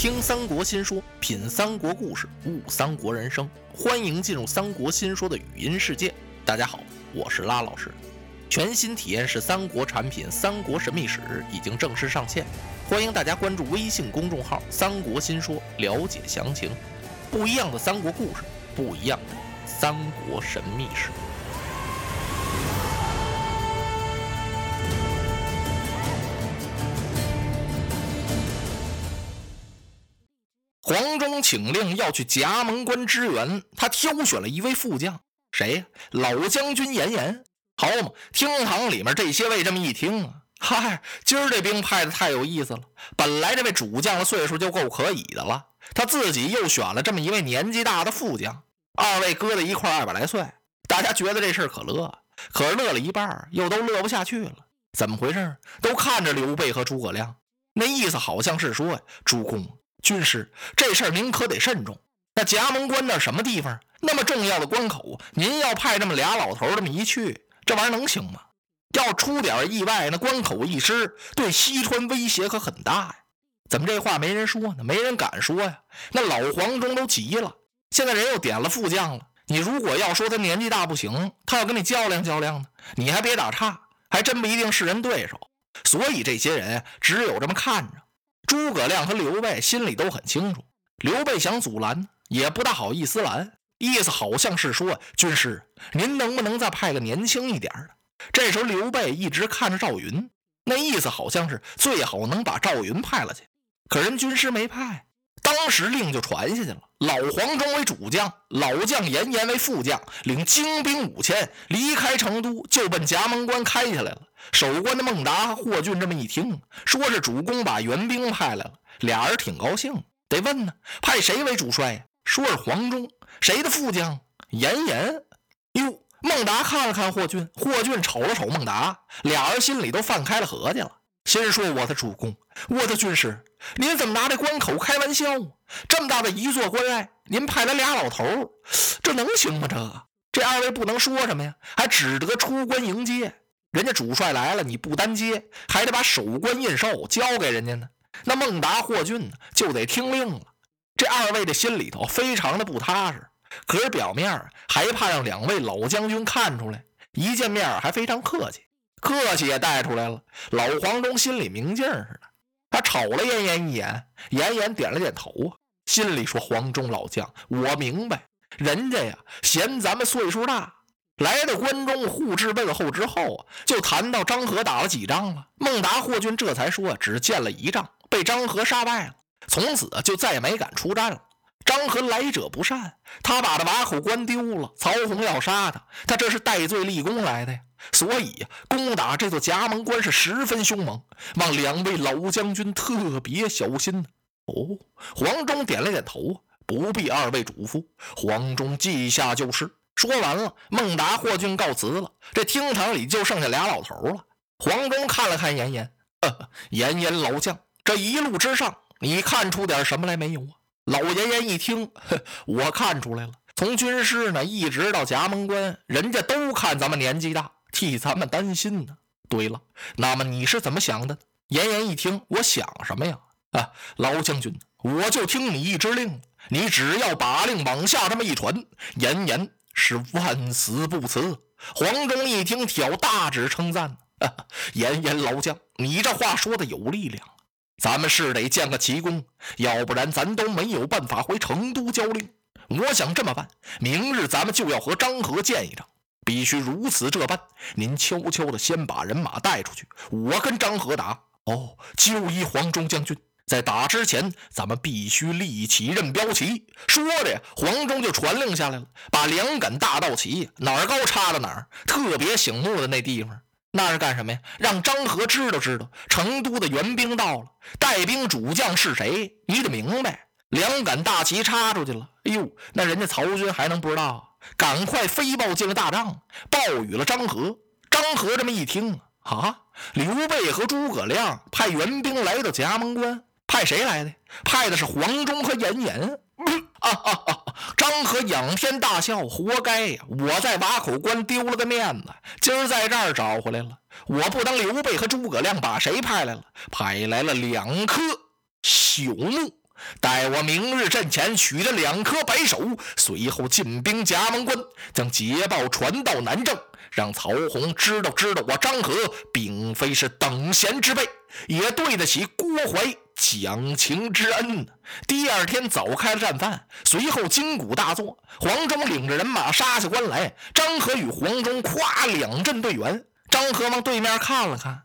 听三国新说，品三国故事，悟三国人生。欢迎进入三国新说的语音世界。大家好，我是拉老师。全新体验式三国产品《三国神秘史》已经正式上线，欢迎大家关注微信公众号“三国新说”了解详情。不一样的三国故事，不一样的三国神秘史。黄忠请令要去夹门关支援，他挑选了一位副将，谁呀？老将军严颜。好嘛，厅堂里面这些位这么一听啊，嗨，今儿这兵派的太有意思了。本来这位主将的岁数就够可以的了，他自己又选了这么一位年纪大的副将，二位搁在一块二百来岁，大家觉得这事儿可乐，可是乐了一半又都乐不下去了。怎么回事？都看着刘备和诸葛亮，那意思好像是说呀，主公。军师，这事儿您可得慎重。那夹门关那什么地方？那么重要的关口，您要派这么俩老头这么一去，这玩意儿能行吗？要出点意外，那关口一失，对西川威胁可很大呀。怎么这话没人说呢？没人敢说呀。那老黄忠都急了，现在人又点了副将了。你如果要说他年纪大不行，他要跟你较量较量呢，你还别打岔，还真不一定是人对手。所以这些人只有这么看着。诸葛亮和刘备心里都很清楚，刘备想阻拦，也不大好意思拦，意思好像是说：“军师，您能不能再派个年轻一点的？”这时候刘备一直看着赵云，那意思好像是最好能把赵云派了去。可人军师没派，当时令就传下去了。老黄忠为主将，老将严颜为副将，领精兵五千离开成都，就奔夹门关开下来了。守关的孟达、霍峻这么一听，说是主公把援兵派来了，俩人挺高兴。得问呢，派谁为主帅呀？说是黄忠，谁的副将？严颜。哟，孟达看了看霍峻，霍峻瞅了瞅孟达，俩人心里都放开了合计了，心说：“我的主公，我的军师，您怎么拿这关口开玩笑？这么大的一座关隘，您派来俩老头，这能行吗？这，这二位不能说什么呀，还只得出关迎接。”人家主帅来了，你不单接，还得把守关印绶交给人家呢。那孟达、霍峻呢，就得听令了。这二位的心里头非常的不踏实，可是表面还怕让两位老将军看出来。一见面还非常客气，客气也带出来了。老黄忠心里明镜似的，他瞅了严颜一眼，严颜点了点头啊，心里说：“黄忠老将，我明白，人家呀嫌咱们岁数大。”来到关中互致问候之后啊，就谈到张合打了几仗了。孟达、霍峻这才说，只见了一仗，被张合杀败了，从此就再也没敢出战了。张合来者不善，他把这瓦口关丢了，曹洪要杀他，他这是戴罪立功来的呀。所以呀，攻打这座夹门关是十分凶猛，望两位老将军特别小心。哦，黄忠点了点头，不必二位嘱咐，黄忠记下就是。说完了，孟达、霍峻告辞了。这厅堂里就剩下俩老头了。黄忠看了看严颜，严颜老将，这一路之上，你看出点什么来没有啊？老严颜一听，呵我看出来了。从军师呢，一直到夹门关，人家都看咱们年纪大，替咱们担心呢。对了，那么你是怎么想的？严颜一听，我想什么呀？啊，老将军，我就听你一支令，你只要把令往下这么一传，严颜。是万死不辞。黄忠一听，挑大指称赞：“ 严颜老将，你这话说的有力量。咱们是得建个奇功，要不然咱都没有办法回成都交令。我想这么办：明日咱们就要和张合见一仗，必须如此这般。您悄悄的先把人马带出去，我跟张合打。哦，就依黄忠将军。”在打之前，咱们必须立起任标旗。说着，黄忠就传令下来了，把两杆大道旗哪儿高插到哪儿，特别醒目的那地方，那是干什么呀？让张合知道知道，成都的援兵到了，带兵主将是谁？你得明白。两杆大旗插出去了，哎呦，那人家曹军还能不知道？赶快飞报进了大帐，报与了张合。张合这么一听啊，刘备和诸葛亮派援兵来到夹门关。派谁来的？派的是黄忠和严颜。张合仰天大笑，活该呀！我在瓦口关丢了个面子，今儿在这儿找回来了。我不当刘备和诸葛亮把谁派来了？派来了两颗朽木。待我明日阵前取这两颗白首，随后进兵夹门关，将捷报传到南郑，让曹洪知道知道我张合并非是等闲之辈，也对得起郭淮讲情之恩。第二天早开了战饭，随后金鼓大作，黄忠领着人马杀下关来，张合与黄忠跨两阵对圆。张合往对面看了看，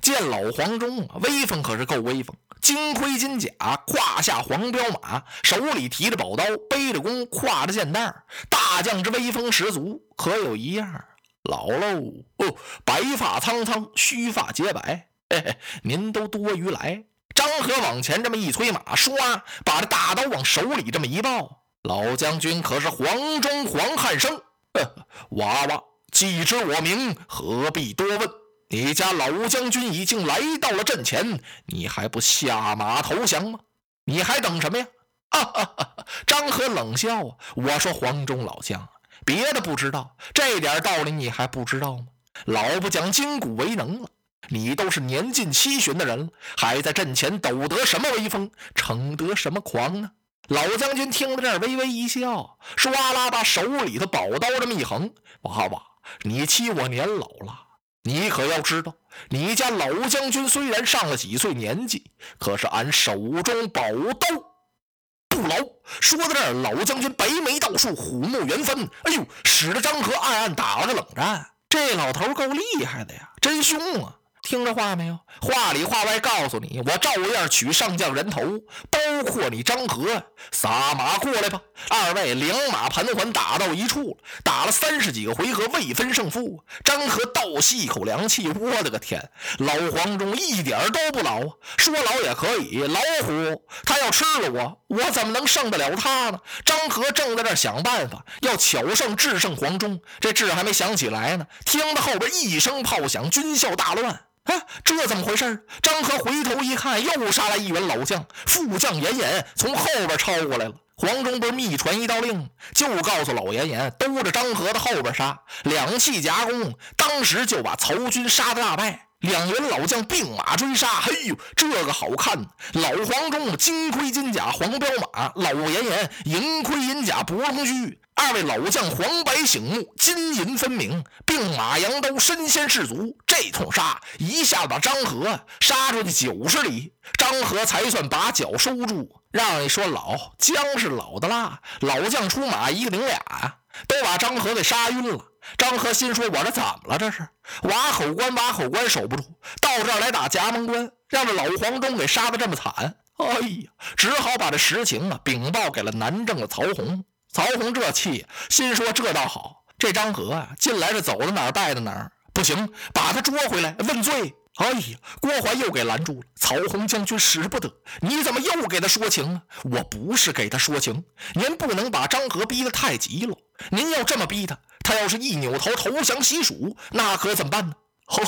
见老黄忠威风可是够威风。金盔金甲，胯下黄骠马，手里提着宝刀，背着弓，挎着箭袋大将之威风十足。可有一样，老喽哦，白发苍苍，须发洁白。嘿嘿，您都多余来。张合往前这么一催马，唰，把这大刀往手里这么一抱。老将军可是黄忠黄汉升？娃娃，既知我名，何必多问？你家老将军已经来到了阵前，你还不下马投降吗？你还等什么呀？哈哈哈！张合冷笑啊！我说黄忠老将，别的不知道，这点道理你还不知道吗？老不讲筋骨为能了，你都是年近七旬的人了，还在阵前抖得什么威风，逞得什么狂呢？老将军听到这儿，微微一笑，唰啦把手里的宝刀这么一横：“娃娃，你欺我年老了。”你可要知道，你家老将军虽然上了几岁年纪，可是俺手中宝刀不老。说到这儿，老将军白眉倒竖，虎目圆翻，哎呦，使得张合暗暗打了个冷战。这老头够厉害的呀，真凶啊！听着话没有？话里话外告诉你，我照样取上将人头，包括你张合，撒马过来吧！二位两马盘桓，打到一处了，打了三十几个回合，未分胜负。张合倒吸一口凉气，我的个天！老黄忠一点都不老啊！说老也可以，老虎他要吃了我，我怎么能胜得了他呢？张合正在这想办法，要巧胜制胜黄忠，这智还没想起来呢，听到后边一声炮响，军校大乱。哎，这怎么回事？张合回头一看，又杀来一员老将，副将严严从后边抄过来了。黄忠不是密传一道令，就告诉老严严兜着张合的后边杀，两气夹攻，当时就把曹军杀得大败。两员老将并马追杀，嘿呦，这个好看！老黄忠金盔金甲黄骠马，老严严银盔银甲博龙驹。二位老将黄白醒目，金银分明，并马扬刀，身先士卒。这通杀一下子把张合杀出去九十里，张合才算把脚收住。让你说老姜是老的辣，老将出马一个顶俩呀，都把张合给杀晕了。张合心说：“我这怎么了？这是瓦口关，瓦口关守不住，到这儿来打夹门关，让这老黄忠给杀的这么惨。哎呀，只好把这实情啊禀报给了南郑的曹洪。”曹洪这气，心说这倒好，这张合啊，进来是走到哪儿带到哪儿，不行，把他捉回来问罪。哎呀，郭淮又给拦住了。曹洪将军使不得，你怎么又给他说情啊？我不是给他说情，您不能把张合逼得太急了。您要这么逼他，他要是一扭头投降西蜀，那可怎么办呢？嘿，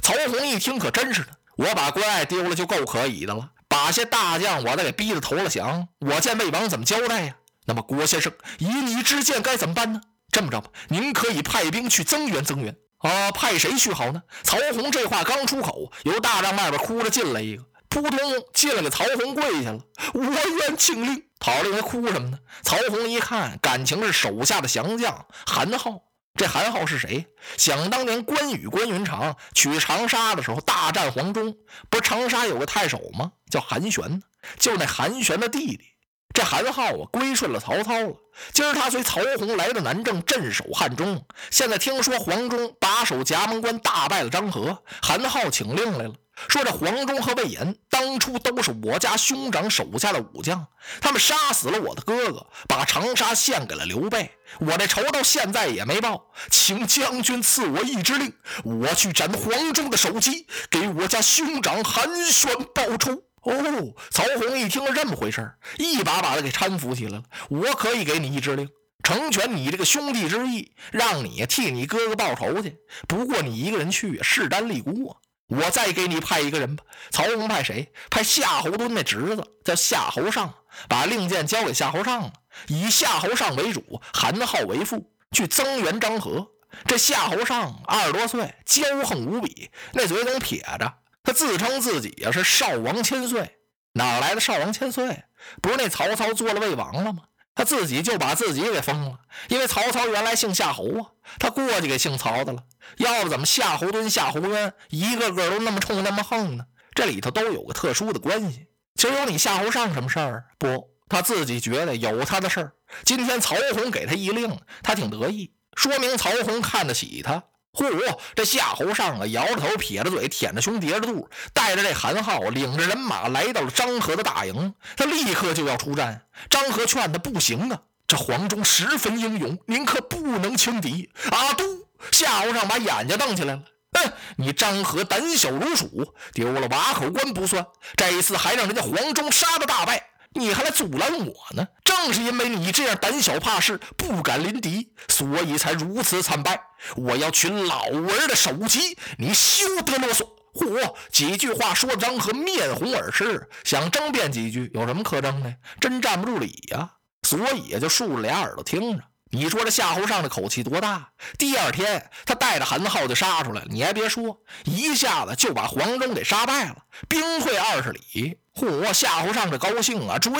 曹洪一听可真是的，我把关爱丢了就够可以的了，把些大将我再给逼得投了降，我见魏王怎么交代呀？那么郭先生，以你之见该怎么办呢？这么着吧，您可以派兵去增援，增援啊！派谁去好呢？曹洪这话刚出口，由大帐外边哭着进来一个，扑通进来，给曹洪跪下了。我愿请令。讨令他哭什么呢？曹洪一看，感情是手下的降将韩浩。这韩浩是谁？想当年关羽、关云长取长沙的时候，大战黄忠，不是长沙有个太守吗？叫韩玄，就那韩玄的弟弟。这韩浩啊，归顺了曹操了。今儿他随曹洪来到南郑镇守汉中。现在听说黄忠把守夹门关，大败了张合，韩浩请令来了，说这黄忠和魏延当初都是我家兄长手下的武将，他们杀死了我的哥哥，把长沙献给了刘备。我这仇到现在也没报，请将军赐我一支令，我去斩黄忠的首级，给我家兄长韩玄报仇。哦，曹洪一听是这么回事一把把他给搀扶起来了。我可以给你一支令，成全你这个兄弟之意，让你替你哥哥报仇去。不过你一个人去势单力孤啊。我再给你派一个人吧。曹洪派谁？派夏侯惇那侄子叫夏侯尚，把令箭交给夏侯尚了，以夏侯尚为主，韩浩为副，去增援张合。这夏侯尚二十多岁，骄横无比，那嘴总撇着。他自称自己呀是少王千岁，哪来的少王千岁？不是那曹操做了魏王了吗？他自己就把自己给封了，因为曹操原来姓夏侯啊，他过去给姓曹的了。要不怎么夏侯惇、夏侯渊一个个都那么冲、那么横呢？这里头都有个特殊的关系。其实有你夏侯尚什么事儿？不，他自己觉得有他的事儿。今天曹洪给他一令，他挺得意，说明曹洪看得起他。嚯！这夏侯尚啊，摇着头，撇着嘴，舔着胸，叠着肚，带着这韩浩，领着人马来到了张合的大营。他立刻就要出战。张合劝他不行啊，这黄忠十分英勇，您可不能轻敌。啊！嘟！夏侯尚把眼睛瞪起来了。哼！你张合胆小如鼠，丢了瓦口关不算，这一次还让人家黄忠杀的大败。你还来阻拦我呢？正是因为你这样胆小怕事、不敢临敌，所以才如此惨败。我要取老儿的首级，你休得啰嗦！嚯，几句话说张和面红耳赤，想争辩几句，有什么可争的？真站不住理呀！所以也就竖着俩耳朵听着。你说这夏侯尚的口气多大？第二天他带着韩浩就杀出来了。你还别说，一下子就把黄忠给杀败了，兵退二十里。嚯！夏侯尚这高兴啊，追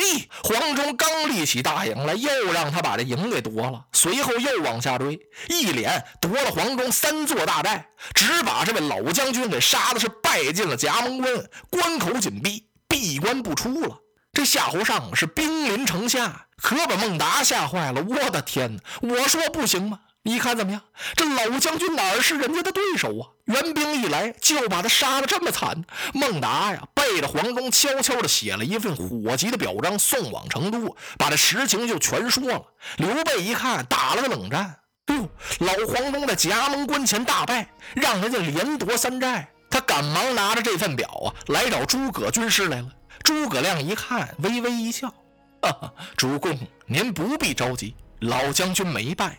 黄忠刚立起大营来，又让他把这营给夺了。随后又往下追，一连夺了黄忠三座大寨，只把这位老将军给杀的是败进了夹门关，关口紧闭，闭关不出了。这夏侯尚是兵临城下，可把孟达吓坏了。我的天哪！我说不行吗？你看怎么样？这老将军哪是人家的对手啊？援兵一来，就把他杀的这么惨。孟达呀，背着黄忠，悄悄的写了一份火急的表彰，送往成都，把这实情就全说了。刘备一看，打了个冷战。哎呦，老黄忠在夹门关前大败，让人家连夺三寨。他赶忙拿着这份表啊，来找诸葛军师来了。诸葛亮一看，微微一笑：“哈哈，主公您不必着急，老将军没败。”